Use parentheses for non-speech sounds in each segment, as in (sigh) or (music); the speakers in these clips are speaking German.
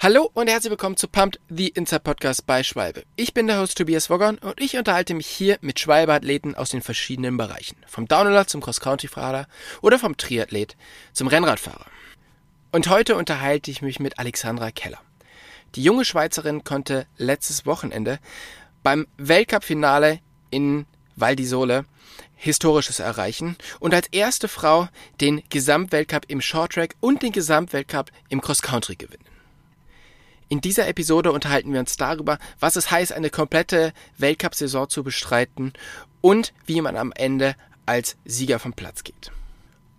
Hallo und herzlich willkommen zu Pumped, the Inside Podcast bei Schwalbe. Ich bin der Host Tobias Woggern und ich unterhalte mich hier mit Schwalbe-Athleten aus den verschiedenen Bereichen. Vom Downhiller zum Cross-Country-Fahrer oder vom Triathlet zum Rennradfahrer. Und heute unterhalte ich mich mit Alexandra Keller. Die junge Schweizerin konnte letztes Wochenende beim Weltcup-Finale in Val di Sole Historisches erreichen und als erste Frau den Gesamtweltcup im Shorttrack und den Gesamtweltcup im Cross-Country gewinnen. In dieser Episode unterhalten wir uns darüber, was es heißt, eine komplette Weltcup-Saison zu bestreiten und wie man am Ende als Sieger vom Platz geht.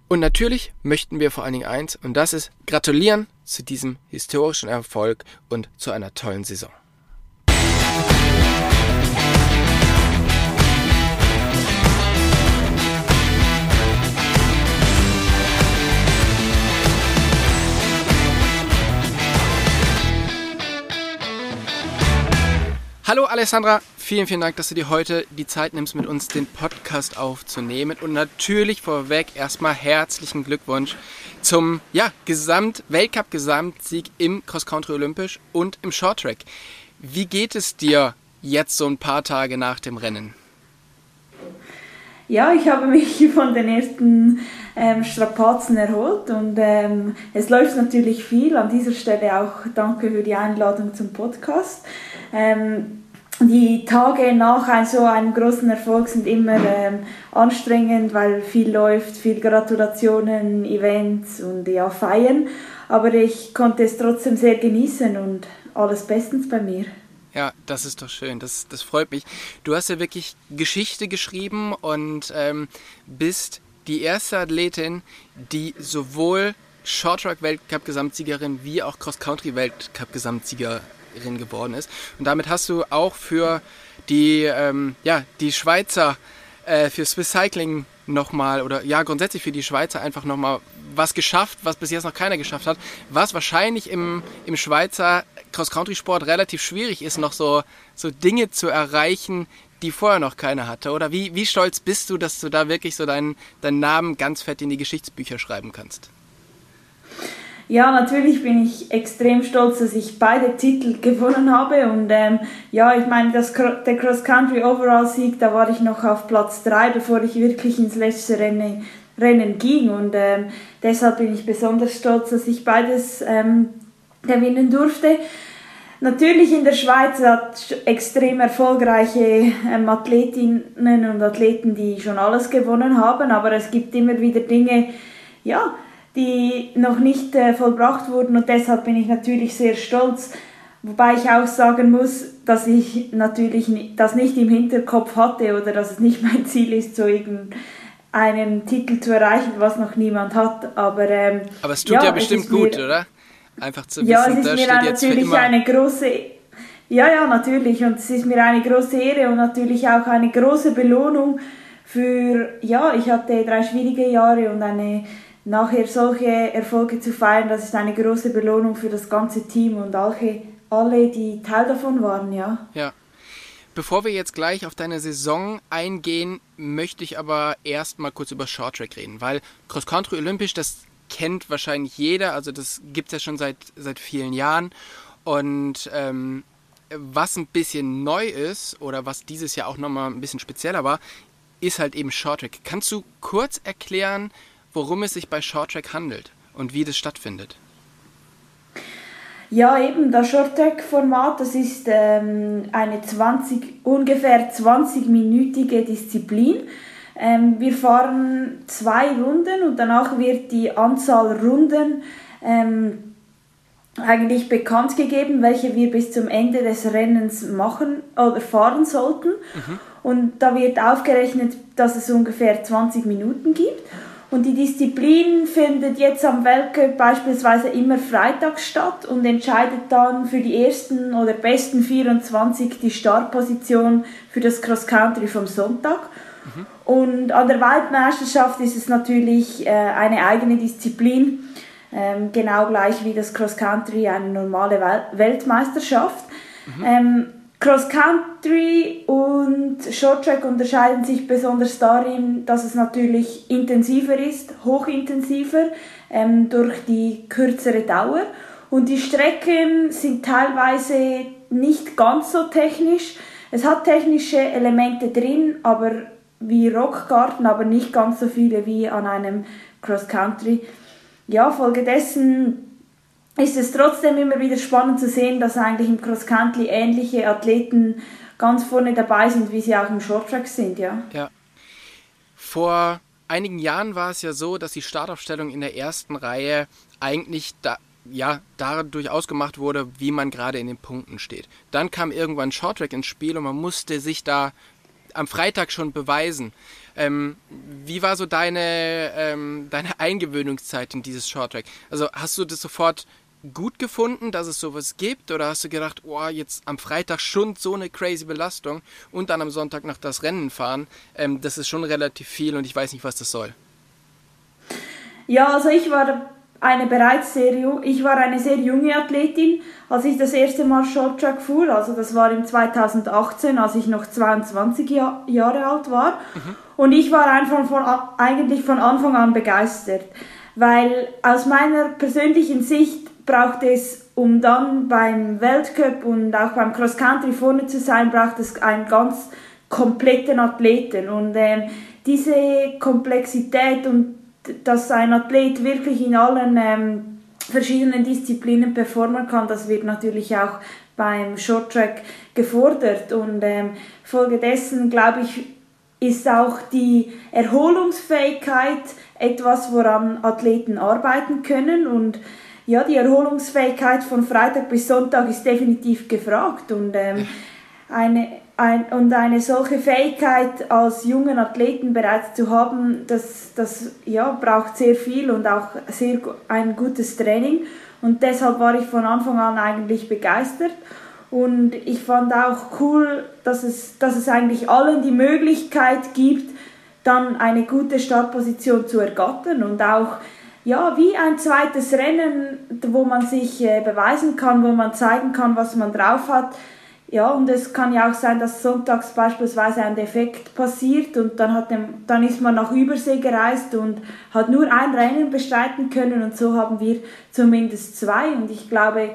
Und natürlich möchten wir vor allen Dingen eins, und das ist gratulieren zu diesem historischen Erfolg und zu einer tollen Saison. Hallo Alessandra, vielen, vielen Dank, dass du dir heute die Zeit nimmst, mit uns den Podcast aufzunehmen. Und natürlich vorweg erstmal herzlichen Glückwunsch zum ja, Gesamt Weltcup-Gesamtsieg im Cross-Country Olympisch und im Shorttrack. Wie geht es dir jetzt so ein paar Tage nach dem Rennen? Ja, ich habe mich (laughs) von den ersten ähm, Strapazen erholt und ähm, es läuft natürlich viel. An dieser Stelle auch danke für die Einladung zum Podcast. Ähm, die Tage nach so einem großen Erfolg sind immer ähm, anstrengend, weil viel läuft, viel Gratulationen, Events und ja, Feiern. Aber ich konnte es trotzdem sehr genießen und alles bestens bei mir. Ja, das ist doch schön. Das, das freut mich. Du hast ja wirklich Geschichte geschrieben und ähm, bist die erste Athletin, die sowohl Shorttrack-Weltcup-Gesamtsiegerin wie auch Cross-Country-Weltcup-Gesamtsiegerin geworden ist. Und damit hast du auch für die, ähm, ja, die Schweizer, äh, für Swiss Cycling nochmal, oder ja, grundsätzlich für die Schweizer einfach nochmal was geschafft, was bis jetzt noch keiner geschafft hat, was wahrscheinlich im, im Schweizer Cross-Country-Sport relativ schwierig ist, noch so, so Dinge zu erreichen, die vorher noch keiner hatte. Oder wie, wie stolz bist du, dass du da wirklich so deinen, deinen Namen ganz fett in die Geschichtsbücher schreiben kannst? Ja, natürlich bin ich extrem stolz, dass ich beide Titel gewonnen habe. Und ähm, ja, ich meine, das, der Cross-Country Overall-Sieg, da war ich noch auf Platz 3, bevor ich wirklich ins letzte Rennen, Rennen ging. Und ähm, deshalb bin ich besonders stolz, dass ich beides ähm, gewinnen durfte. Natürlich in der Schweiz hat extrem erfolgreiche ähm, Athletinnen und Athleten, die schon alles gewonnen haben, aber es gibt immer wieder Dinge, ja, die noch nicht äh, vollbracht wurden und deshalb bin ich natürlich sehr stolz. Wobei ich auch sagen muss, dass ich natürlich das nicht im Hinterkopf hatte oder dass es nicht (laughs) mein Ziel ist, so irgendeinen Titel zu erreichen, was noch niemand hat. Aber, ähm, Aber es tut ja, ja bestimmt gut, mir, oder? Einfach zu wissen, ja, es ist da mir steht jetzt natürlich eine große ja, ja, natürlich. Und es ist mir eine große Ehre und natürlich auch eine große Belohnung für, ja, ich hatte drei schwierige Jahre und eine nachher solche Erfolge zu feiern, das ist eine große Belohnung für das ganze Team und alle, die Teil davon waren, ja. Ja. Bevor wir jetzt gleich auf deine Saison eingehen, möchte ich aber erst mal kurz über Shorttrack reden, weil Cross Country Olympisch, das kennt wahrscheinlich jeder, also das gibt es ja schon seit, seit vielen Jahren. Und ähm, was ein bisschen neu ist oder was dieses Jahr auch nochmal ein bisschen spezieller war, ist halt eben Shorttrack. Kannst du kurz erklären, worum es sich bei Shorttrack handelt und wie das stattfindet. Ja, eben das Shorttrack-Format, das ist ähm, eine 20, ungefähr 20-minütige Disziplin. Ähm, wir fahren zwei Runden und danach wird die Anzahl Runden ähm, eigentlich bekannt gegeben, welche wir bis zum Ende des Rennens machen oder fahren sollten. Mhm. Und da wird aufgerechnet, dass es ungefähr 20 Minuten gibt. Und die Disziplin findet jetzt am Weltcup beispielsweise immer freitags statt und entscheidet dann für die ersten oder besten 24 die Startposition für das Cross Country vom Sonntag. Mhm. Und an der Weltmeisterschaft ist es natürlich äh, eine eigene Disziplin, ähm, genau gleich wie das Cross Country eine normale Wel Weltmeisterschaft. Mhm. Ähm, Cross Country und Short Track unterscheiden sich besonders darin, dass es natürlich intensiver ist, hochintensiver ähm, durch die kürzere Dauer Und die Strecken sind teilweise nicht ganz so technisch. Es hat technische Elemente drin, aber wie Rockgarten, aber nicht ganz so viele wie an einem Cross Country. Ja, folgedessen ist es trotzdem immer wieder spannend zu sehen, dass eigentlich im Cross Country ähnliche Athleten ganz vorne dabei sind, wie sie auch im Short Track sind, ja. Ja. Vor einigen Jahren war es ja so, dass die Startaufstellung in der ersten Reihe eigentlich da, ja, dadurch ausgemacht wurde, wie man gerade in den Punkten steht. Dann kam irgendwann Shorttrack ins Spiel und man musste sich da am Freitag schon beweisen. Ähm, wie war so deine, ähm, deine Eingewöhnungszeit in dieses Shorttrack? Also hast du das sofort gut gefunden, dass es sowas gibt? Oder hast du gedacht, oh, jetzt am Freitag schon so eine crazy Belastung und dann am Sonntag noch das Rennen fahren? Ähm, das ist schon relativ viel und ich weiß nicht, was das soll. Ja, also ich war eine bereits sehr ich war eine sehr junge Athletin, als ich das erste Mal Short Track fuhr. Also das war im 2018, als ich noch 22 Jahr, Jahre alt war. Mhm. Und ich war einfach von, eigentlich von Anfang an begeistert, weil aus meiner persönlichen Sicht braucht es, um dann beim Weltcup und auch beim Cross Country vorne zu sein, braucht es einen ganz kompletten Athleten. Und ähm, diese Komplexität und dass ein Athlet wirklich in allen ähm, verschiedenen Disziplinen performen kann, das wird natürlich auch beim Shorttrack gefordert. Und ähm, folgedessen, glaube ich, ist auch die Erholungsfähigkeit etwas, woran Athleten arbeiten können. Und ja, die Erholungsfähigkeit von Freitag bis Sonntag ist definitiv gefragt. Und ähm, eine, ein, und eine solche Fähigkeit als jungen Athleten bereits zu haben, das, das ja, braucht sehr viel und auch sehr ein gutes Training. Und deshalb war ich von Anfang an eigentlich begeistert. Und ich fand auch cool, dass es, dass es eigentlich allen die Möglichkeit gibt, dann eine gute Startposition zu ergattern und auch ja, wie ein zweites Rennen, wo man sich äh, beweisen kann, wo man zeigen kann, was man drauf hat. Ja, und es kann ja auch sein, dass sonntags beispielsweise ein Defekt passiert und dann, hat dem, dann ist man nach Übersee gereist und hat nur ein Rennen bestreiten können und so haben wir zumindest zwei und ich glaube,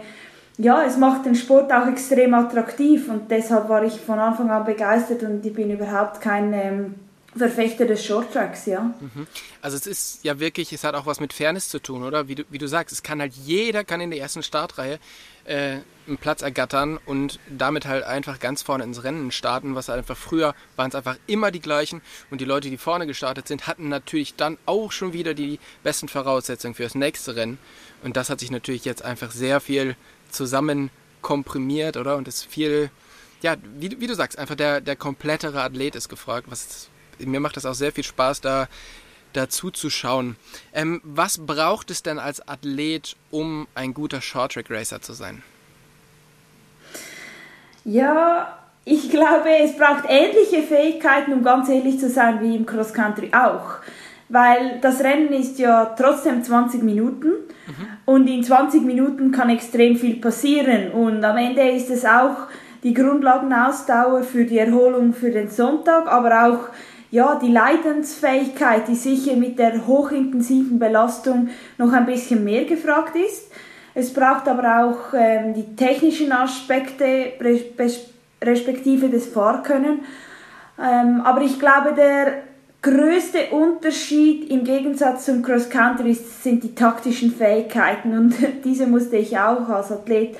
ja, es macht den Sport auch extrem attraktiv und deshalb war ich von Anfang an begeistert und ich bin überhaupt kein ähm, Verfechter des Shorttracks, ja. Mhm. Also es ist ja wirklich, es hat auch was mit Fairness zu tun, oder? Wie du, wie du sagst, es kann halt jeder kann in der ersten Startreihe äh, einen Platz ergattern und damit halt einfach ganz vorne ins Rennen starten, was halt einfach früher waren es einfach immer die gleichen und die Leute, die vorne gestartet sind, hatten natürlich dann auch schon wieder die besten Voraussetzungen für das nächste Rennen und das hat sich natürlich jetzt einfach sehr viel zusammen komprimiert, oder? Und ist viel, ja, wie, wie du sagst, einfach der, der komplettere Athlet ist gefragt, was mir macht das auch sehr viel Spaß, da dazu zu schauen. Ähm, was braucht es denn als Athlet, um ein guter Short-Track Racer zu sein? Ja, ich glaube, es braucht ähnliche Fähigkeiten, um ganz ehrlich zu sein, wie im Cross Country auch. Weil das Rennen ist ja trotzdem 20 Minuten mhm. und in 20 Minuten kann extrem viel passieren. Und am Ende ist es auch die Grundlagenausdauer für die Erholung für den Sonntag, aber auch ja, die Leidensfähigkeit, die sicher mit der hochintensiven Belastung noch ein bisschen mehr gefragt ist. Es braucht aber auch ähm, die technischen Aspekte respektive das Fahrkönnen. Ähm, aber ich glaube, der größte Unterschied im Gegensatz zum Cross Country sind die taktischen Fähigkeiten und (laughs) diese musste ich auch als Athlet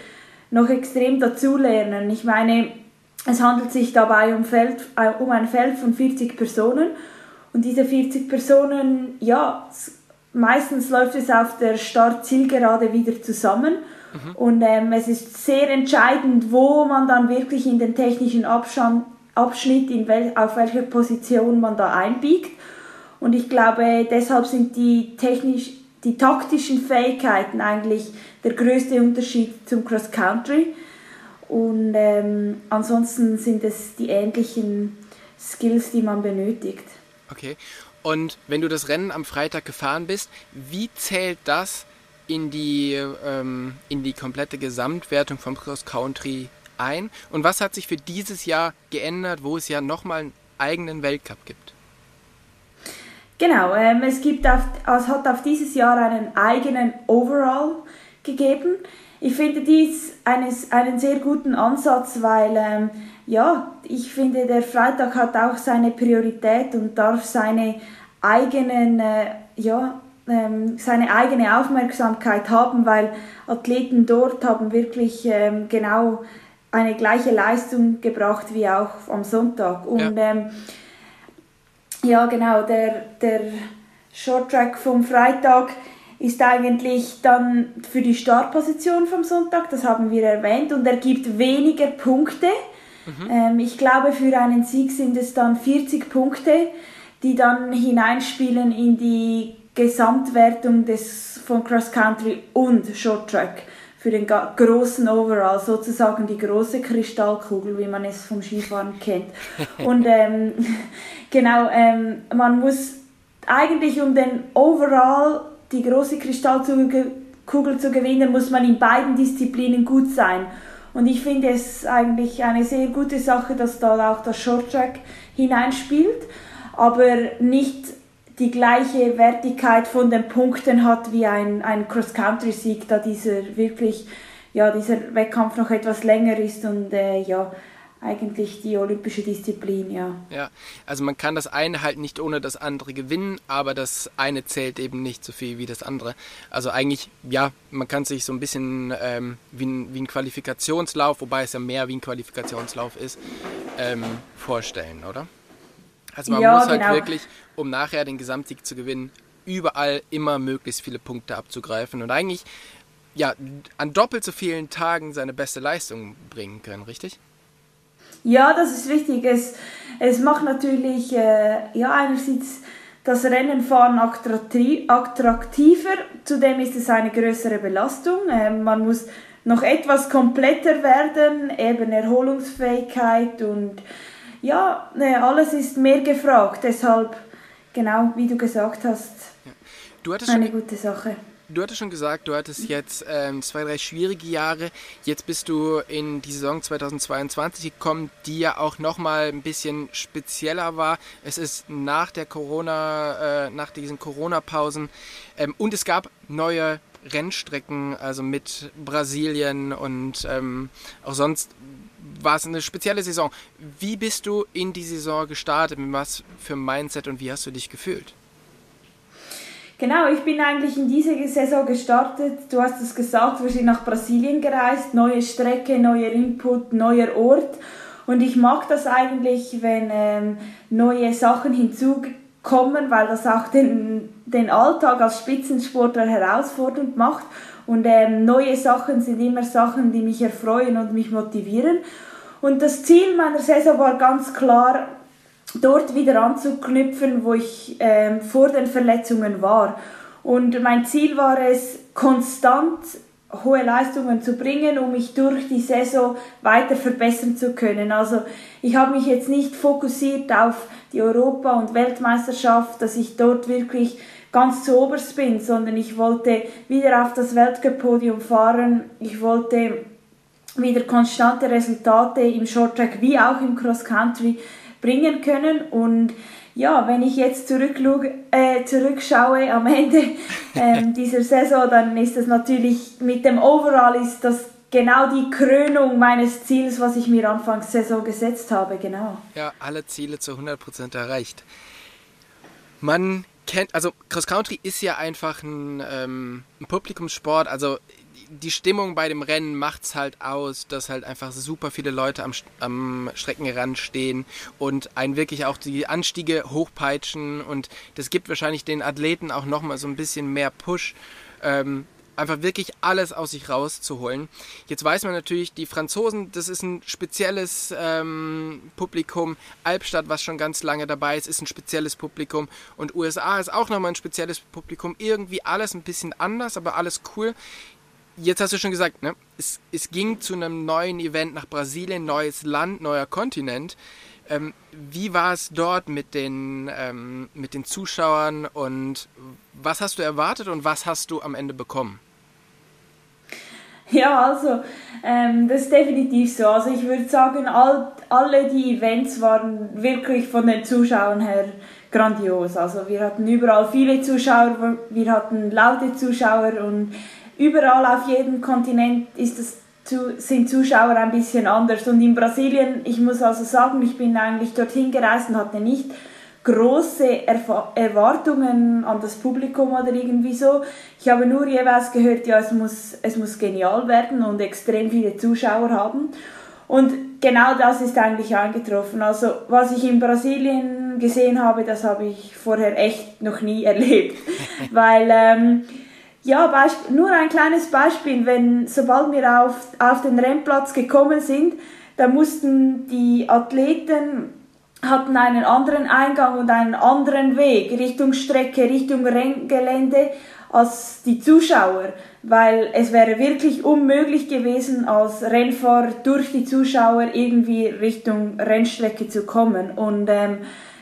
noch extrem dazulernen. Ich meine, es handelt sich dabei um, Feld, äh, um ein Feld von 40 Personen und diese 40 Personen, ja, meistens läuft es auf der Start-Zielgerade wieder zusammen mhm. und ähm, es ist sehr entscheidend, wo man dann wirklich in den technischen Abstand, Abschnitt, in wel, auf welcher Position man da einbiegt. Und ich glaube, deshalb sind die technisch, die taktischen Fähigkeiten eigentlich der größte Unterschied zum Cross Country. Und ähm, ansonsten sind es die ähnlichen Skills, die man benötigt. Okay. Und wenn du das Rennen am Freitag gefahren bist, wie zählt das in die, ähm, in die komplette Gesamtwertung vom Cross Country ein? Und was hat sich für dieses Jahr geändert, wo es ja nochmal einen eigenen Weltcup gibt? Genau, ähm, es, gibt auf, es hat auf dieses Jahr einen eigenen Overall gegeben. Ich finde dies eines, einen sehr guten Ansatz, weil ähm, ja, ich finde, der Freitag hat auch seine Priorität und darf seine eigenen, äh, ja, ähm, seine eigene Aufmerksamkeit haben, weil Athleten dort haben wirklich ähm, genau eine gleiche Leistung gebracht wie auch am Sonntag. Und ja, ähm, ja genau, der, der Short Track vom Freitag ist eigentlich dann für die Startposition vom Sonntag, das haben wir erwähnt, und er gibt weniger Punkte. Mhm. Ähm, ich glaube, für einen Sieg sind es dann 40 Punkte, die dann hineinspielen in die Gesamtwertung des, von Cross Country und Short Track für den großen Overall, sozusagen die große Kristallkugel, wie man es vom Skifahren kennt. (laughs) Und ähm, (laughs) genau, ähm, man muss eigentlich um den Overall, die große Kristallkugel zu gewinnen, muss man in beiden Disziplinen gut sein. Und ich finde es eigentlich eine sehr gute Sache, dass da auch das Short Track hineinspielt, aber nicht die gleiche Wertigkeit von den Punkten hat wie ein, ein Cross-Country-Sieg, da dieser wirklich, ja, dieser Wettkampf noch etwas länger ist und äh, ja, eigentlich die olympische Disziplin, ja. Ja, also man kann das eine halt nicht ohne das andere gewinnen, aber das eine zählt eben nicht so viel wie das andere. Also eigentlich, ja, man kann sich so ein bisschen ähm, wie, ein, wie ein Qualifikationslauf, wobei es ja mehr wie ein Qualifikationslauf ist, ähm, vorstellen, oder? Also man ja, muss halt genau. wirklich, um nachher den Gesamtsieg zu gewinnen, überall immer möglichst viele Punkte abzugreifen und eigentlich ja an doppelt so vielen Tagen seine beste Leistung bringen können, richtig? Ja, das ist richtig. Es, es macht natürlich äh, ja einerseits das Rennenfahren attraktiver, zudem ist es eine größere Belastung. Äh, man muss noch etwas kompletter werden, eben Erholungsfähigkeit und ja, ne, alles ist mehr gefragt. Deshalb, genau wie du gesagt hast, ja. du eine gute Sache. Du hattest schon gesagt, du hattest jetzt ähm, zwei, drei schwierige Jahre. Jetzt bist du in die Saison 2022 gekommen, die ja auch nochmal ein bisschen spezieller war. Es ist nach der Corona, äh, nach diesen Corona-Pausen ähm, und es gab neue Rennstrecken, also mit Brasilien und ähm, auch sonst war es eine spezielle Saison. Wie bist du in die Saison gestartet? Mit was für Mindset und wie hast du dich gefühlt? Genau, ich bin eigentlich in diese Saison gestartet. Du hast es gesagt, wir sind nach Brasilien gereist. Neue Strecke, neuer Input, neuer Ort. Und ich mag das eigentlich, wenn ähm, neue Sachen hinzukommen, weil das auch den, den Alltag als Spitzensportler herausfordernd macht. Und ähm, neue Sachen sind immer Sachen, die mich erfreuen und mich motivieren. Und das Ziel meiner Saison war ganz klar, dort wieder anzuknüpfen, wo ich ähm, vor den Verletzungen war. Und mein Ziel war es, konstant hohe Leistungen zu bringen, um mich durch die Saison weiter verbessern zu können. Also ich habe mich jetzt nicht fokussiert auf die Europa- und Weltmeisterschaft, dass ich dort wirklich ganz zu oberst bin, sondern ich wollte wieder auf das Weltcup-Podium fahren. Ich wollte wieder konstante Resultate im Shorttrack wie auch im Cross Country bringen können und ja, wenn ich jetzt äh, zurückschaue am Ende (laughs) äh, dieser Saison, dann ist das natürlich mit dem Overall ist das genau die Krönung meines Ziels, was ich mir anfangs Saison gesetzt habe, genau. Ja, alle Ziele zu 100% erreicht. Man kennt, also Cross Country ist ja einfach ein, ähm, ein Publikumssport, also die Stimmung bei dem Rennen macht es halt aus, dass halt einfach super viele Leute am, am Streckenrand stehen und einen wirklich auch die Anstiege hochpeitschen und das gibt wahrscheinlich den Athleten auch nochmal so ein bisschen mehr Push. Ähm, einfach wirklich alles aus sich rauszuholen. Jetzt weiß man natürlich, die Franzosen, das ist ein spezielles ähm, Publikum. Albstadt, was schon ganz lange dabei ist, ist ein spezielles Publikum. Und USA ist auch nochmal ein spezielles Publikum. Irgendwie alles ein bisschen anders, aber alles cool. Jetzt hast du schon gesagt, ne? es, es ging zu einem neuen Event nach Brasilien, neues Land, neuer Kontinent. Ähm, wie war es dort mit den, ähm, mit den Zuschauern und was hast du erwartet und was hast du am Ende bekommen? Ja, also ähm, das ist definitiv so. Also ich würde sagen, all, alle die Events waren wirklich von den Zuschauern her grandios. Also wir hatten überall viele Zuschauer, wir hatten laute Zuschauer und überall auf jedem Kontinent ist das sind Zuschauer ein bisschen anders. Und in Brasilien, ich muss also sagen, ich bin eigentlich dorthin gereist und hatte nicht große Erf Erwartungen an das Publikum oder irgendwie so. Ich habe nur jeweils gehört, ja, es muss, es muss genial werden und extrem viele Zuschauer haben. Und genau das ist eigentlich eingetroffen. Also was ich in Brasilien gesehen habe, das habe ich vorher echt noch nie (laughs) erlebt. Weil, ähm, ja, nur ein kleines Beispiel, wenn sobald wir auf, auf den Rennplatz gekommen sind, da mussten die Athleten hatten einen anderen Eingang und einen anderen Weg Richtung Strecke, Richtung Renngelände als die Zuschauer, weil es wäre wirklich unmöglich gewesen, als Rennfahrer durch die Zuschauer irgendwie Richtung Rennstrecke zu kommen. Und ähm,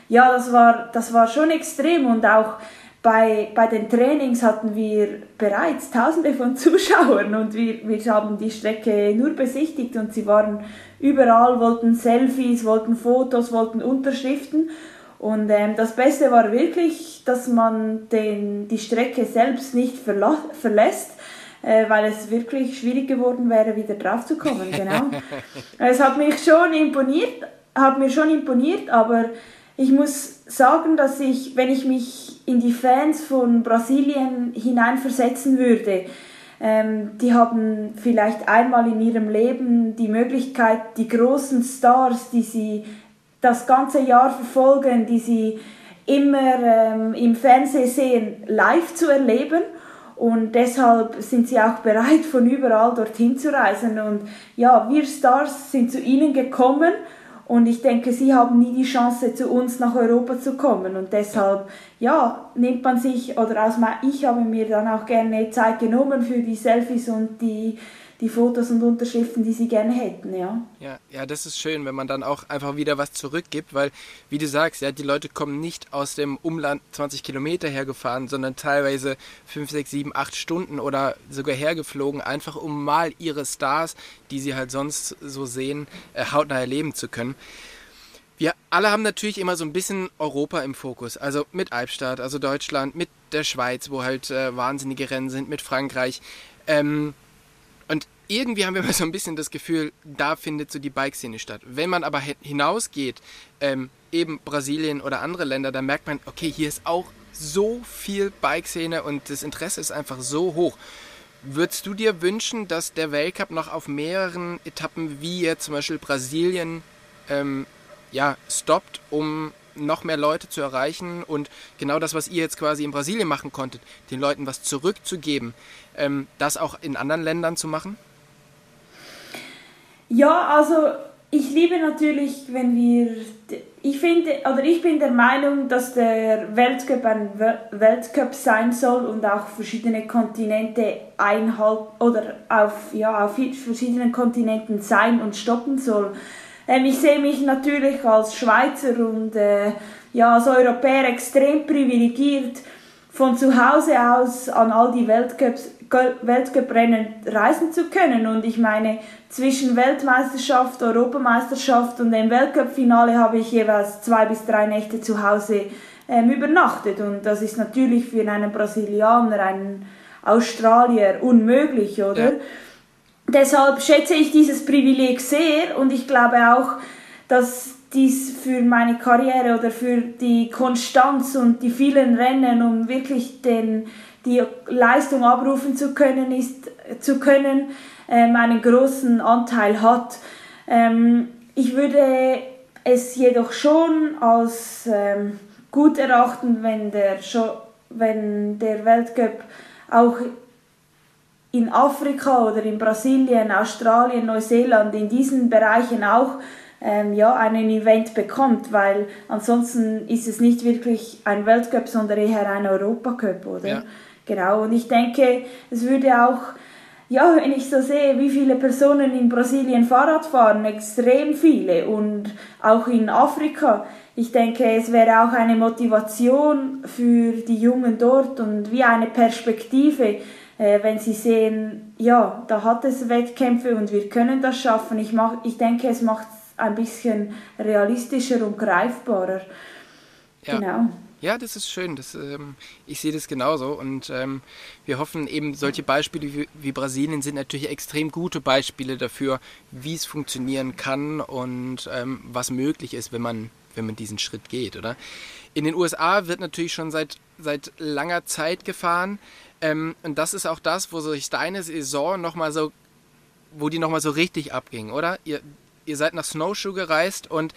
ja, das war, das war schon extrem und auch bei, bei den Trainings hatten wir bereits Tausende von (laughs) Zuschauern und wir, wir haben die Strecke nur besichtigt und sie waren überall, wollten Selfies, wollten Fotos, wollten Unterschriften. Und ähm, das Beste war wirklich, dass man den, die Strecke selbst nicht verlässt, äh, weil es wirklich schwierig geworden wäre, wieder draufzukommen. Genau. (laughs) es hat mich schon imponiert, hat mir schon imponiert, aber ich muss sagen, dass ich, wenn ich mich in die Fans von Brasilien hineinversetzen würde, ähm, die haben vielleicht einmal in ihrem Leben die Möglichkeit, die großen Stars, die sie das ganze Jahr verfolgen, die sie immer ähm, im Fernsehen sehen, live zu erleben. Und deshalb sind sie auch bereit, von überall dorthin zu reisen. Und ja, wir Stars sind zu ihnen gekommen und ich denke, sie haben nie die Chance, zu uns nach Europa zu kommen. Und deshalb, ja, nimmt man sich, oder aus, ich habe mir dann auch gerne Zeit genommen für die Selfies und die die Fotos und Unterschriften, die sie gerne hätten, ja. Ja, ja, das ist schön, wenn man dann auch einfach wieder was zurückgibt, weil, wie du sagst, ja, die Leute kommen nicht aus dem Umland 20 Kilometer hergefahren, sondern teilweise 5, 6, 7, 8 Stunden oder sogar hergeflogen, einfach um mal ihre Stars, die sie halt sonst so sehen, äh, hautnah erleben zu können. Wir alle haben natürlich immer so ein bisschen Europa im Fokus. Also mit Albstadt, also Deutschland, mit der Schweiz, wo halt äh, wahnsinnige Rennen sind, mit Frankreich. Ähm, und irgendwie haben wir immer (laughs) so ein bisschen das Gefühl, da findet so die Bike-Szene statt. Wenn man aber hinausgeht, ähm, eben Brasilien oder andere Länder, dann merkt man, okay, hier ist auch so viel Bike-Szene und das Interesse ist einfach so hoch. Würdest du dir wünschen, dass der Weltcup noch auf mehreren Etappen wie jetzt zum Beispiel Brasilien ähm, ja, stoppt, um noch mehr Leute zu erreichen und genau das, was ihr jetzt quasi in Brasilien machen konntet, den Leuten was zurückzugeben, ähm, das auch in anderen Ländern zu machen? Ja, also ich liebe natürlich, wenn wir, ich finde, oder ich bin der Meinung, dass der Weltcup ein Weltcup sein soll und auch verschiedene Kontinente einhalten oder auf, ja, auf verschiedenen Kontinenten sein und stoppen soll. Ähm, ich sehe mich natürlich als Schweizer und äh, ja, als Europäer extrem privilegiert, von zu Hause aus an all die Weltcups, Weltcuprennen reisen zu können. Und ich meine, zwischen Weltmeisterschaft, Europameisterschaft und dem Weltcup-Finale habe ich jeweils zwei bis drei Nächte zu Hause ähm, übernachtet. Und das ist natürlich für einen Brasilianer, einen Australier unmöglich, oder? Ja deshalb schätze ich dieses Privileg sehr und ich glaube auch, dass dies für meine Karriere oder für die Konstanz und die vielen Rennen, um wirklich den, die Leistung abrufen zu können, ist, zu können, ähm, einen großen Anteil hat. Ähm, ich würde es jedoch schon als ähm, gut erachten, wenn der, wenn der Weltcup auch in Afrika oder in Brasilien, Australien, Neuseeland, in diesen Bereichen auch ähm, ja, einen Event bekommt, weil ansonsten ist es nicht wirklich ein Weltcup, sondern eher ein Europacup, oder? Ja. Genau, und ich denke, es würde auch, ja, wenn ich so sehe, wie viele Personen in Brasilien Fahrrad fahren, extrem viele und auch in Afrika. Ich denke, es wäre auch eine Motivation für die Jungen dort und wie eine Perspektive, äh, wenn sie sehen, ja, da hat es Wettkämpfe und wir können das schaffen. Ich, mach, ich denke, es macht es ein bisschen realistischer und greifbarer. Ja. Genau. Ja, das ist schön. Das, ähm, ich sehe das genauso. Und ähm, wir hoffen eben, solche Beispiele wie, wie, Brasilien sind natürlich extrem gute Beispiele dafür, wie es funktionieren kann und ähm, was möglich ist, wenn man, wenn man diesen Schritt geht, oder? In den USA wird natürlich schon seit, seit langer Zeit gefahren. Ähm, und das ist auch das, wo sich deine Saison nochmal so, wo die nochmal so richtig abging, oder? Ihr, ihr seid nach Snowshoe gereist und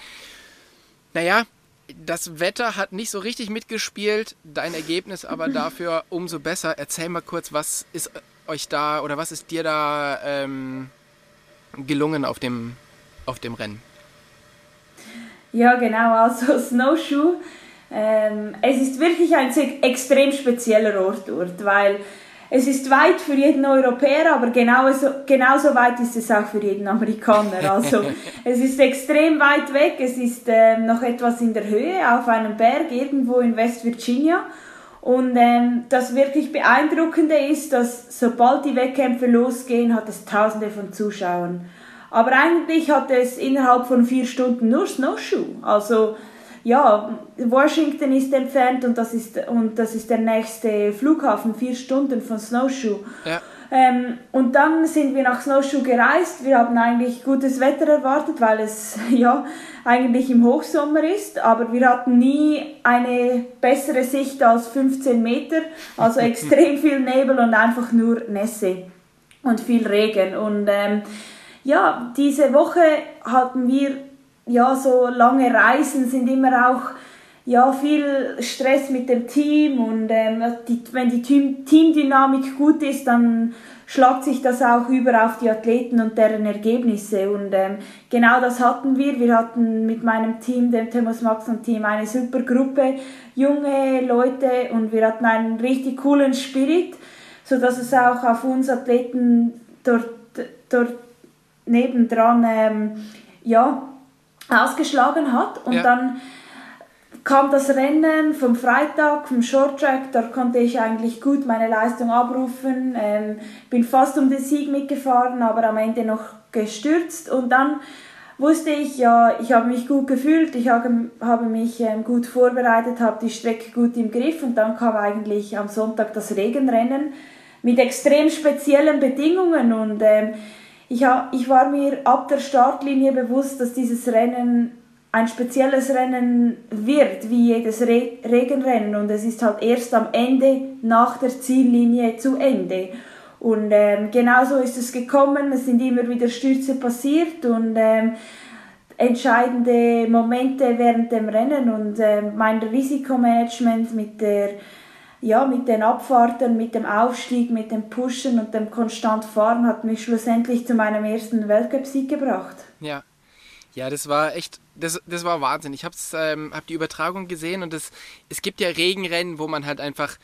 naja, das Wetter hat nicht so richtig mitgespielt, dein Ergebnis aber (laughs) dafür umso besser. Erzähl mal kurz, was ist euch da oder was ist dir da ähm, gelungen auf dem, auf dem Rennen? Ja, genau, also (laughs) Snowshoe. Ähm, es ist wirklich ein extrem spezieller Ort dort, weil es ist weit für jeden Europäer, aber genauso, genauso weit ist es auch für jeden Amerikaner. Also (laughs) es ist extrem weit weg, es ist ähm, noch etwas in der Höhe auf einem Berg irgendwo in West Virginia. Und ähm, das wirklich Beeindruckende ist, dass sobald die Wettkämpfe losgehen, hat es Tausende von Zuschauern. Aber eigentlich hat es innerhalb von vier Stunden nur Snowshoe. Also ja, Washington ist entfernt und das ist, und das ist der nächste Flughafen, vier Stunden von Snowshoe. Ja. Ähm, und dann sind wir nach Snowshoe gereist. Wir haben eigentlich gutes Wetter erwartet, weil es (laughs) ja eigentlich im Hochsommer ist, aber wir hatten nie eine bessere Sicht als 15 Meter, also (laughs) extrem viel Nebel und einfach nur Nässe und viel Regen. Und ähm, ja, diese Woche hatten wir ja, so lange Reisen sind immer auch ja, viel Stress mit dem Team und ähm, die, wenn die Team, Teamdynamik gut ist, dann schlagt sich das auch über auf die Athleten und deren Ergebnisse. Und ähm, genau das hatten wir. Wir hatten mit meinem Team, dem Thomas Maxon Team, eine super Gruppe, junge Leute und wir hatten einen richtig coolen Spirit, sodass es auch auf uns Athleten dort, dort nebendran ähm, ja, ausgeschlagen hat. Und ja. dann kam das Rennen vom Freitag, vom Shorttrack, da konnte ich eigentlich gut meine Leistung abrufen, ähm, bin fast um den Sieg mitgefahren, aber am Ende noch gestürzt. Und dann wusste ich, ja, ich habe mich gut gefühlt, ich habe, habe mich ähm, gut vorbereitet, habe die Strecke gut im Griff. Und dann kam eigentlich am Sonntag das Regenrennen mit extrem speziellen Bedingungen. Und ähm, ich, ich war mir ab der Startlinie bewusst, dass dieses Rennen ein spezielles Rennen wird, wie jedes Re Regenrennen. Und es ist halt erst am Ende, nach der Ziellinie zu Ende. Und ähm, genauso ist es gekommen. Es sind immer wieder Stürze passiert und ähm, entscheidende Momente während dem Rennen. Und äh, mein Risikomanagement mit der ja, mit den Abfahrten, mit dem Aufstieg, mit dem Pushen und dem konstant Fahren hat mich schlussendlich zu meinem ersten Weltcup-Sieg gebracht. Ja. Ja, das war echt, das, das war Wahnsinn. Ich habe ähm, hab die Übertragung gesehen und das, es gibt ja Regenrennen, wo man halt einfach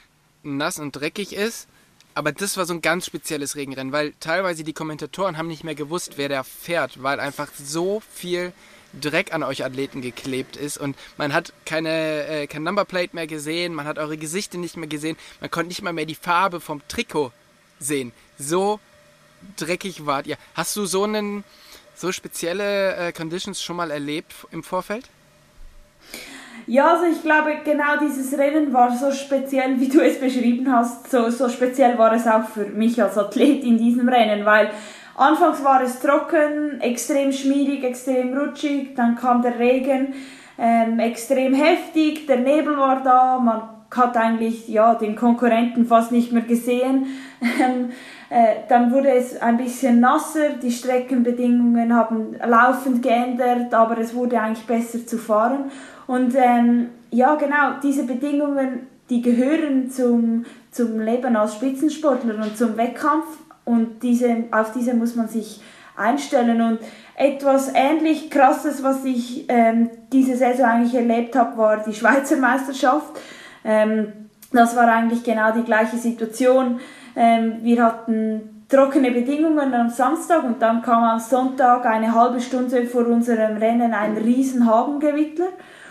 nass und dreckig ist. Aber das war so ein ganz spezielles Regenrennen, weil teilweise die Kommentatoren haben nicht mehr gewusst, wer da fährt, weil einfach so viel Dreck an euch Athleten geklebt ist und man hat keine äh, kein Numberplate mehr gesehen, man hat eure Gesichter nicht mehr gesehen, man konnte nicht mal mehr die Farbe vom Trikot sehen. So dreckig wart ihr. Hast du so einen so spezielle äh, Conditions schon mal erlebt im Vorfeld? Ja, also ich glaube, genau dieses Rennen war so speziell, wie du es beschrieben hast. So, so speziell war es auch für mich als Athlet in diesem Rennen, weil Anfangs war es trocken, extrem schmierig, extrem rutschig, dann kam der Regen, ähm, extrem heftig, der Nebel war da, man hat eigentlich ja, den Konkurrenten fast nicht mehr gesehen. Ähm, äh, dann wurde es ein bisschen nasser, die Streckenbedingungen haben laufend geändert, aber es wurde eigentlich besser zu fahren. Und ähm, ja, genau, diese Bedingungen, die gehören zum, zum Leben als Spitzensportler und zum Wettkampf und diese, auf diese muss man sich einstellen. Und etwas ähnlich krasses, was ich ähm, diese Saison eigentlich erlebt habe, war die Schweizer Meisterschaft. Ähm, das war eigentlich genau die gleiche Situation. Ähm, wir hatten trockene Bedingungen am Samstag und dann kam am Sonntag eine halbe Stunde vor unserem Rennen ein riesen Hagengewitter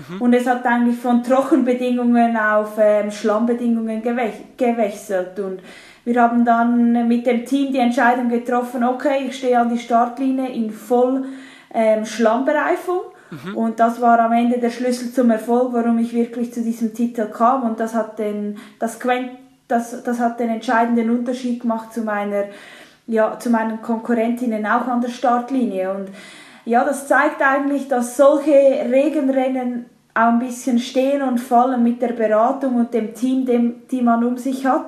mhm. und es hat eigentlich von Trockenbedingungen auf ähm, Schlammbedingungen gewechselt und wir haben dann mit dem Team die Entscheidung getroffen, okay, ich stehe an die Startlinie in voll ähm, Schlammbereifung Mhm. Und das war am Ende der Schlüssel zum Erfolg, warum ich wirklich zu diesem Titel kam. Und das hat den, das, das, das hat den entscheidenden Unterschied gemacht zu meiner, ja, zu meinen Konkurrentinnen auch an der Startlinie. Und ja, das zeigt eigentlich, dass solche Regenrennen auch ein bisschen stehen und fallen mit der Beratung und dem Team, dem, die man um sich hat.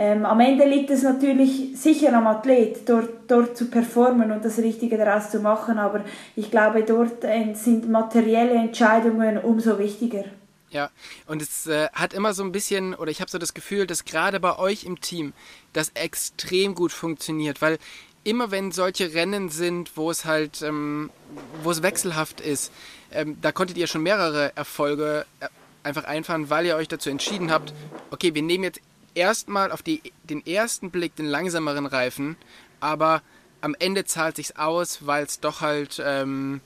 Ähm, am Ende liegt es natürlich sicher am Athlet, dort, dort zu performen und das Richtige daraus zu machen, aber ich glaube, dort äh, sind materielle Entscheidungen umso wichtiger. Ja, und es äh, hat immer so ein bisschen, oder ich habe so das Gefühl, dass gerade bei euch im Team das extrem gut funktioniert, weil immer wenn solche Rennen sind, wo es halt, ähm, wo es wechselhaft ist, ähm, da konntet ihr schon mehrere Erfolge äh, einfach einfahren, weil ihr euch dazu entschieden habt, okay, wir nehmen jetzt erstmal auf die, den ersten Blick den langsameren Reifen, aber am Ende zahlt sich's aus, weil es doch halt ähm,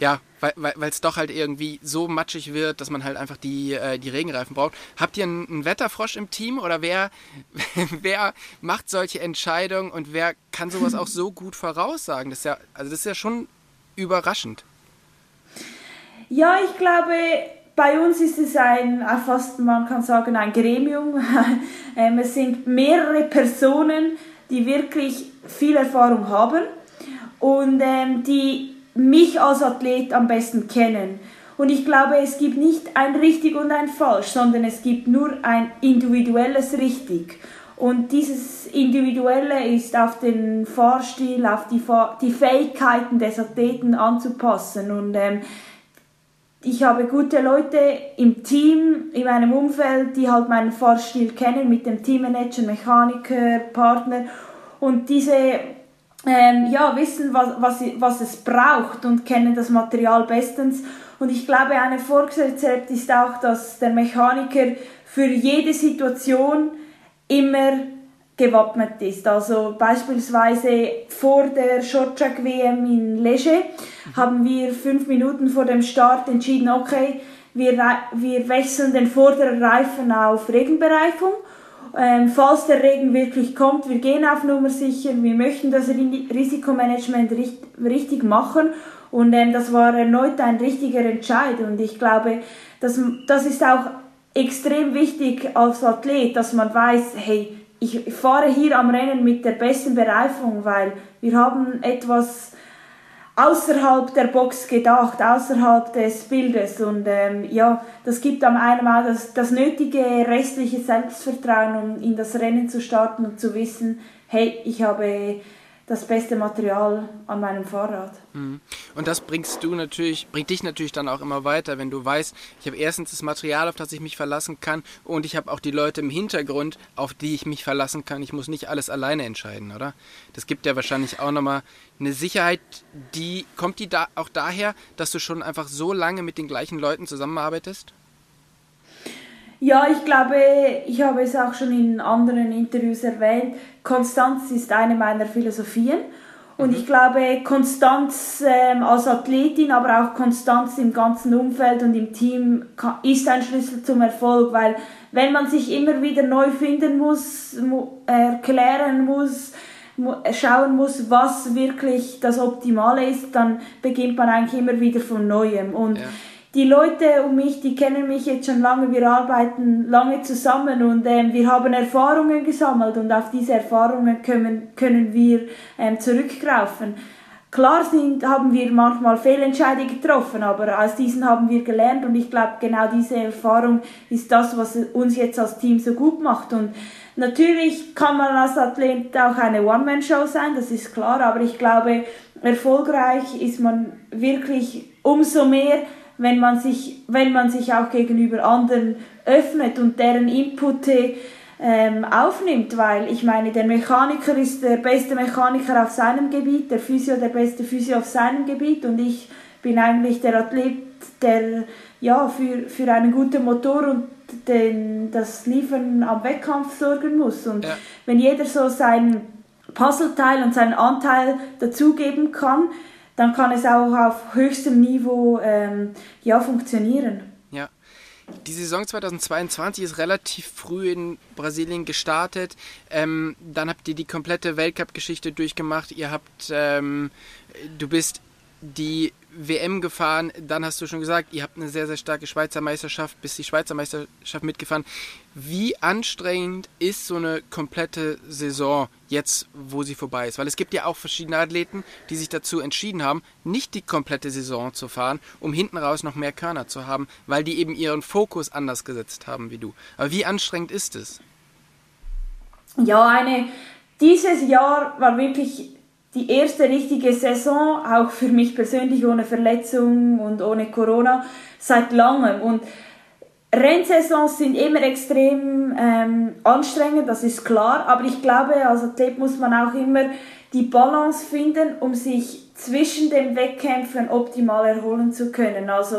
ja, weil es doch halt irgendwie so matschig wird, dass man halt einfach die, äh, die Regenreifen braucht. Habt ihr einen, einen Wetterfrosch im Team oder wer, (laughs) wer macht solche Entscheidungen und wer kann sowas auch so gut voraussagen? Das ist ja, also das ist ja schon überraschend. Ja, ich glaube, bei uns ist es ein, fast man kann sagen, ein Gremium. (laughs) Ähm, es sind mehrere Personen, die wirklich viel Erfahrung haben und ähm, die mich als Athlet am besten kennen. Und ich glaube, es gibt nicht ein richtig und ein falsch, sondern es gibt nur ein individuelles richtig. Und dieses Individuelle ist auf den Fahrstil, auf die, Fahr die Fähigkeiten des Athleten anzupassen. Und ähm, ich habe gute Leute im Team, in meinem Umfeld, die halt meinen Fahrstil kennen, mit dem Teammanager, Mechaniker, Partner. Und diese ähm, ja, wissen, was, was, was es braucht und kennen das Material bestens. Und ich glaube, ein Erfolgsrezept ist auch, dass der Mechaniker für jede Situation immer gewappnet ist. Also beispielsweise vor der Shorttrack WM in Leger haben wir fünf Minuten vor dem Start entschieden, okay, wir, wir wechseln den vorderen Reifen auf Regenbereifung. Ähm, falls der Regen wirklich kommt, wir gehen auf Nummer sicher, wir möchten das Risikomanagement richt, richtig machen und ähm, das war erneut ein richtiger Entscheid und ich glaube, das, das ist auch extrem wichtig als Athlet, dass man weiß, hey, ich fahre hier am Rennen mit der besten Bereifung, weil wir haben etwas außerhalb der Box gedacht, außerhalb des Bildes. Und ähm, ja, das gibt am einen Mal das, das nötige restliche Selbstvertrauen, um in das Rennen zu starten und zu wissen, hey, ich habe das beste Material an meinem Fahrrad. Mhm. Und das bringst du natürlich, bringt dich natürlich dann auch immer weiter, wenn du weißt, ich habe erstens das Material, auf das ich mich verlassen kann und ich habe auch die Leute im Hintergrund, auf die ich mich verlassen kann. Ich muss nicht alles alleine entscheiden, oder? Das gibt ja wahrscheinlich auch nochmal eine Sicherheit, die kommt die da auch daher, dass du schon einfach so lange mit den gleichen Leuten zusammenarbeitest? Ja, ich glaube, ich habe es auch schon in anderen Interviews erwähnt. Konstanz ist eine meiner Philosophien. Und ich glaube, Konstanz ähm, als Athletin, aber auch Konstanz im ganzen Umfeld und im Team ist ein Schlüssel zum Erfolg, weil wenn man sich immer wieder neu finden muss, erklären muss, schauen muss, was wirklich das Optimale ist, dann beginnt man eigentlich immer wieder von Neuem. Und ja die Leute um mich, die kennen mich jetzt schon lange, wir arbeiten lange zusammen und ähm, wir haben Erfahrungen gesammelt und auf diese Erfahrungen können, können wir ähm, zurückgreifen. Klar sind, haben wir manchmal Fehlentscheidungen getroffen, aber aus diesen haben wir gelernt und ich glaube, genau diese Erfahrung ist das, was uns jetzt als Team so gut macht. Und natürlich kann man als Athlet auch eine One-Man-Show sein, das ist klar, aber ich glaube, erfolgreich ist man wirklich umso mehr, wenn man sich, wenn man sich auch gegenüber anderen öffnet und deren Inputte ähm, aufnimmt, weil ich meine, der Mechaniker ist der beste Mechaniker auf seinem Gebiet, der Physio der beste Physio auf seinem Gebiet und ich bin eigentlich der Athlet, der ja für, für einen guten Motor und den, das Liefern am Wettkampf sorgen muss. Und ja. wenn jeder so sein Puzzleteil und seinen Anteil dazugeben kann, dann kann es auch auf höchstem Niveau ähm, ja, funktionieren. Ja. Die Saison 2022 ist relativ früh in Brasilien gestartet. Ähm, dann habt ihr die komplette Weltcup-Geschichte durchgemacht. Ihr habt, ähm, du bist die WM gefahren, dann hast du schon gesagt, ihr habt eine sehr, sehr starke Schweizer Meisterschaft, bis die Schweizer Meisterschaft mitgefahren. Wie anstrengend ist so eine komplette Saison jetzt, wo sie vorbei ist? Weil es gibt ja auch verschiedene Athleten, die sich dazu entschieden haben, nicht die komplette Saison zu fahren, um hinten raus noch mehr Körner zu haben, weil die eben ihren Fokus anders gesetzt haben wie du. Aber wie anstrengend ist es? Ja, eine, dieses Jahr war wirklich die erste richtige Saison, auch für mich persönlich ohne Verletzung und ohne Corona, seit langem. Und Rennsaisons sind immer extrem ähm, anstrengend, das ist klar, aber ich glaube, als Athlet muss man auch immer die Balance finden, um sich zwischen den Wettkämpfen optimal erholen zu können. Also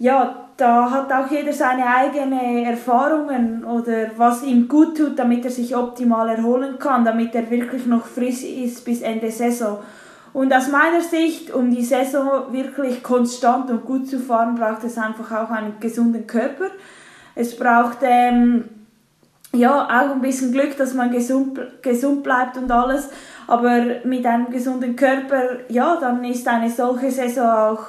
ja, da hat auch jeder seine eigenen Erfahrungen oder was ihm gut tut, damit er sich optimal erholen kann, damit er wirklich noch frisch ist bis Ende Saison. Und aus meiner Sicht, um die Saison wirklich konstant und gut zu fahren, braucht es einfach auch einen gesunden Körper. Es braucht ähm, ja auch ein bisschen Glück, dass man gesund, gesund bleibt und alles. Aber mit einem gesunden Körper, ja, dann ist eine solche Saison auch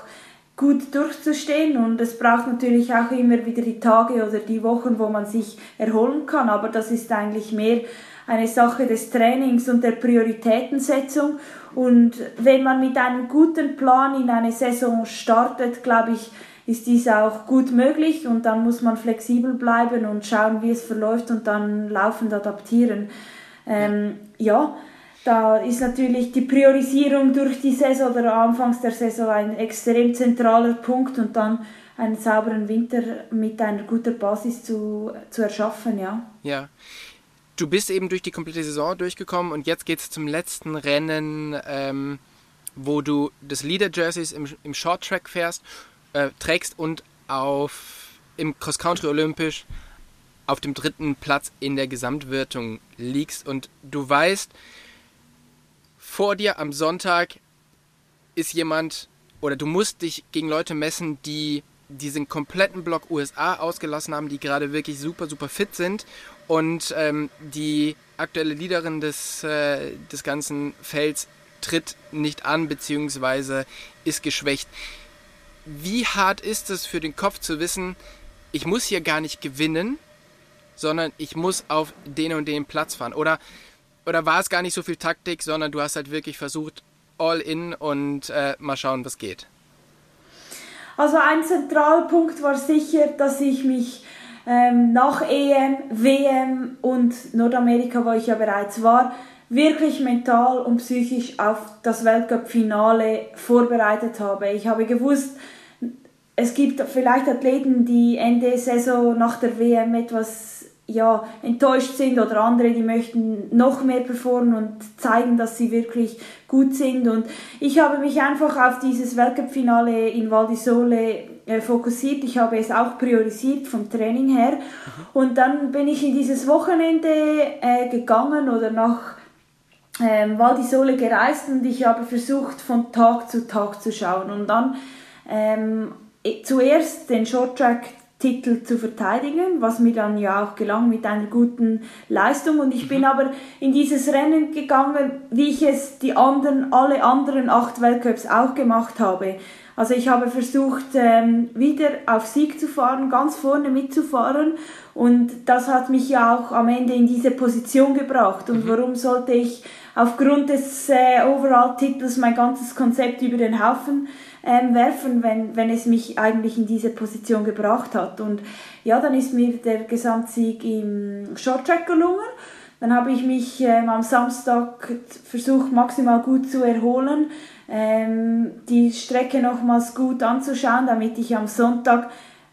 gut durchzustehen und es braucht natürlich auch immer wieder die Tage oder die Wochen, wo man sich erholen kann, aber das ist eigentlich mehr eine Sache des Trainings und der Prioritätensetzung und wenn man mit einem guten Plan in eine Saison startet, glaube ich, ist dies auch gut möglich und dann muss man flexibel bleiben und schauen, wie es verläuft und dann laufend adaptieren. Ähm, ja, da ist natürlich die Priorisierung durch die Saison oder anfangs der Saison ein extrem zentraler Punkt und dann einen sauberen Winter mit einer guten Basis zu, zu erschaffen, ja. Ja. Du bist eben durch die komplette Saison durchgekommen und jetzt geht es zum letzten Rennen, ähm, wo du das Leader-Jerseys im, im Short-Track fährst, äh, trägst und auf, im Cross-Country olympisch auf dem dritten Platz in der Gesamtwertung liegst und du weißt, vor dir am Sonntag ist jemand oder du musst dich gegen Leute messen, die diesen kompletten Block USA ausgelassen haben, die gerade wirklich super, super fit sind und ähm, die aktuelle Leaderin des, äh, des ganzen Felds tritt nicht an bzw. ist geschwächt. Wie hart ist es für den Kopf zu wissen, ich muss hier gar nicht gewinnen, sondern ich muss auf den und den Platz fahren? Oder oder war es gar nicht so viel Taktik, sondern du hast halt wirklich versucht, all in und äh, mal schauen, was geht? Also ein Zentralpunkt war sicher, dass ich mich ähm, nach EM, WM und Nordamerika, wo ich ja bereits war, wirklich mental und psychisch auf das Weltcup-Finale vorbereitet habe. Ich habe gewusst, es gibt vielleicht Athleten, die Ende Saison nach der WM etwas ja, enttäuscht sind oder andere, die möchten noch mehr performen und zeigen, dass sie wirklich gut sind. Und ich habe mich einfach auf dieses Weltcup-Finale in Val di Sole äh, fokussiert. Ich habe es auch priorisiert vom Training her. Und dann bin ich in dieses Wochenende äh, gegangen oder nach ähm, Val di Sole gereist und ich habe versucht, von Tag zu Tag zu schauen. Und dann ähm, zuerst den Shorttrack Titel zu verteidigen, was mir dann ja auch gelang mit einer guten Leistung. Und ich bin mhm. aber in dieses Rennen gegangen, wie ich es die anderen, alle anderen acht Weltcups auch gemacht habe. Also ich habe versucht, ähm, wieder auf Sieg zu fahren, ganz vorne mitzufahren. Und das hat mich ja auch am Ende in diese Position gebracht. Und mhm. warum sollte ich aufgrund des äh, Overall-Titels mein ganzes Konzept über den Haufen ähm, werfen, wenn, wenn es mich eigentlich in diese Position gebracht hat. Und ja, dann ist mir der Gesamtsieg im Shorttrack gelungen. Dann habe ich mich ähm, am Samstag versucht, maximal gut zu erholen, ähm, die Strecke nochmals gut anzuschauen, damit ich am Sonntag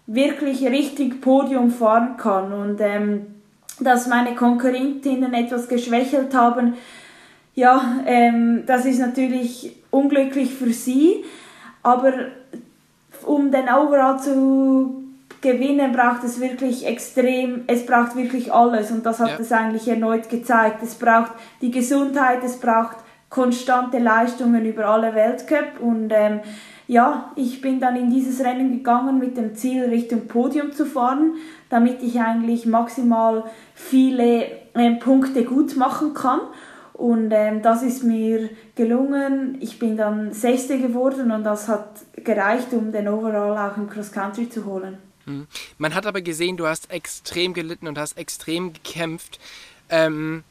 wirklich richtig Podium fahren kann. Und ähm, dass meine Konkurrentinnen etwas geschwächelt haben, ja, ähm, das ist natürlich unglücklich für sie. Aber um den Overall zu gewinnen, braucht es wirklich extrem, es braucht wirklich alles und das hat ja. es eigentlich erneut gezeigt. Es braucht die Gesundheit, es braucht konstante Leistungen über alle Weltcup und ähm, ja, ich bin dann in dieses Rennen gegangen mit dem Ziel, Richtung Podium zu fahren, damit ich eigentlich maximal viele äh, Punkte gut machen kann. Und ähm, das ist mir gelungen. Ich bin dann Sechste geworden und das hat gereicht, um den Overall auch im Cross Country zu holen. Mhm. Man hat aber gesehen, du hast extrem gelitten und hast extrem gekämpft. Ähm,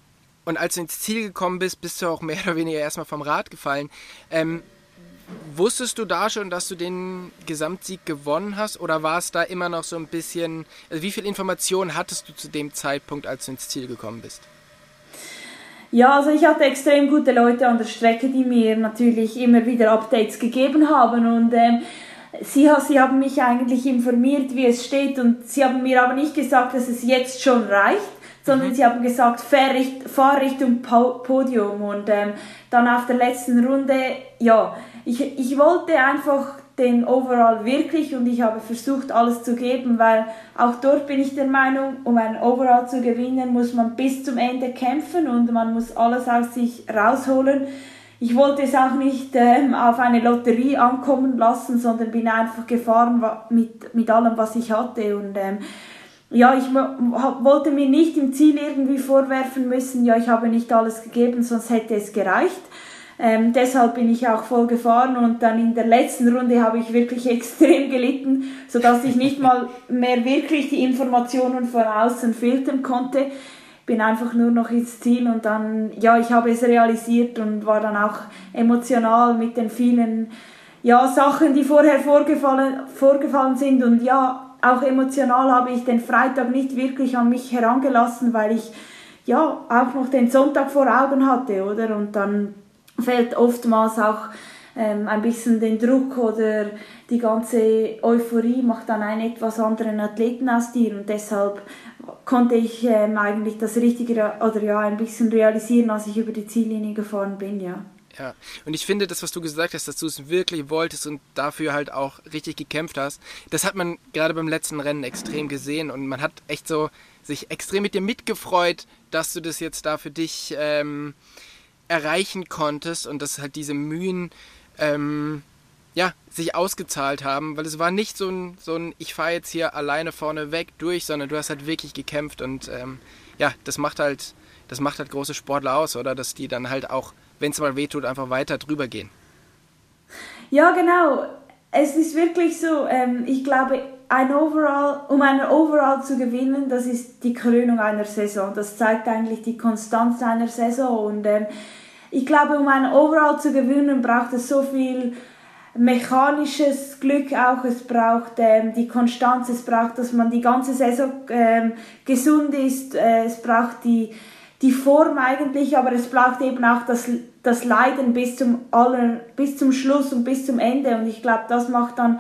und als du ins Ziel gekommen bist, bist du auch mehr (laughs) oder weniger erstmal vom Rad gefallen. Ähm, wusstest du da schon, dass du den Gesamtsieg gewonnen hast oder war es da immer noch so ein bisschen, also wie viel Informationen hattest du zu dem Zeitpunkt, als du ins Ziel gekommen bist? Ja, also ich hatte extrem gute Leute an der Strecke, die mir natürlich immer wieder Updates gegeben haben und ähm, sie, sie haben mich eigentlich informiert, wie es steht und sie haben mir aber nicht gesagt, dass es jetzt schon reicht, sondern mhm. sie haben gesagt, fahr, fahr Richtung Podium und ähm, dann auf der letzten Runde, ja, ich, ich wollte einfach den Overall wirklich und ich habe versucht, alles zu geben, weil auch dort bin ich der Meinung, um einen Overall zu gewinnen, muss man bis zum Ende kämpfen und man muss alles aus sich rausholen. Ich wollte es auch nicht ähm, auf eine Lotterie ankommen lassen, sondern bin einfach gefahren mit, mit allem, was ich hatte und ähm, ja, ich wollte mir nicht im Ziel irgendwie vorwerfen müssen, ja, ich habe nicht alles gegeben, sonst hätte es gereicht. Ähm, deshalb bin ich auch voll gefahren und dann in der letzten Runde habe ich wirklich (laughs) extrem gelitten, sodass ich nicht mal mehr wirklich die Informationen von außen filtern konnte. Bin einfach nur noch ins Ziel und dann, ja, ich habe es realisiert und war dann auch emotional mit den vielen, ja, Sachen, die vorher vorgefallen, vorgefallen sind und ja, auch emotional habe ich den Freitag nicht wirklich an mich herangelassen, weil ich ja auch noch den Sonntag vor Augen hatte, oder? Und dann fällt oftmals auch ähm, ein bisschen den Druck oder die ganze Euphorie macht dann einen etwas anderen Athleten aus dir. Und deshalb konnte ich ähm, eigentlich das Richtige oder ja ein bisschen realisieren, als ich über die Ziellinie gefahren bin, ja. Ja, und ich finde, das, was du gesagt hast, dass du es wirklich wolltest und dafür halt auch richtig gekämpft hast, das hat man gerade beim letzten Rennen extrem gesehen. Und man hat echt so sich extrem mit dir mitgefreut, dass du das jetzt da für dich ähm, erreichen konntest und dass halt diese Mühen ähm, ja, sich ausgezahlt haben, weil es war nicht so ein, so ein ich fahre jetzt hier alleine vorne weg durch, sondern du hast halt wirklich gekämpft und ähm, ja, das macht halt, das macht halt große Sportler aus, oder? Dass die dann halt auch, wenn es mal wehtut, einfach weiter drüber gehen. Ja, genau. Es ist wirklich so, ähm, ich glaube, ein Overall, um einen Overall zu gewinnen, das ist die Krönung einer Saison. Das zeigt eigentlich die Konstanz einer Saison. Und ähm, ich glaube, um einen Overall zu gewinnen, braucht es so viel mechanisches Glück auch. Es braucht ähm, die Konstanz, es braucht, dass man die ganze Saison ähm, gesund ist. Äh, es braucht die, die Form eigentlich, aber es braucht eben auch das, das Leiden bis zum, aller, bis zum Schluss und bis zum Ende. Und ich glaube, das macht dann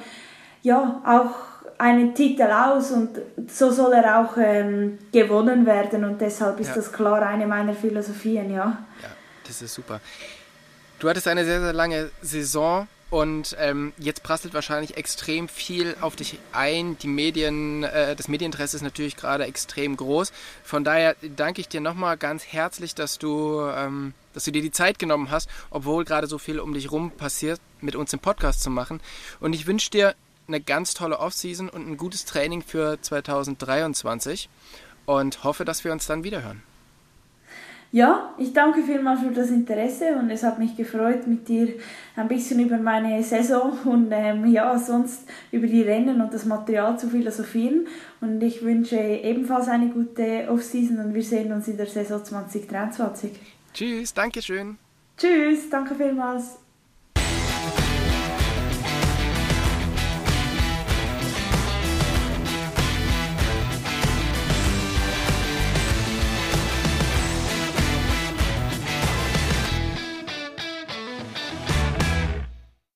ja auch einen Titel aus und so soll er auch ähm, gewonnen werden und deshalb ist ja. das klar eine meiner Philosophien, ja. Ja, das ist super. Du hattest eine sehr, sehr lange Saison und ähm, jetzt prasselt wahrscheinlich extrem viel auf dich ein. Die Medien, äh, das Medieninteresse ist natürlich gerade extrem groß. Von daher danke ich dir nochmal ganz herzlich, dass du, ähm, dass du dir die Zeit genommen hast, obwohl gerade so viel um dich rum passiert, mit uns im Podcast zu machen. Und ich wünsche dir eine ganz tolle Offseason und ein gutes Training für 2023 und hoffe, dass wir uns dann wiederhören. Ja, ich danke vielmals für das Interesse und es hat mich gefreut, mit dir ein bisschen über meine Saison und ähm, ja, sonst über die Rennen und das Material zu philosophieren. Und ich wünsche ebenfalls eine gute Offseason und wir sehen uns in der Saison 2023. Tschüss, danke schön. Tschüss, danke vielmals.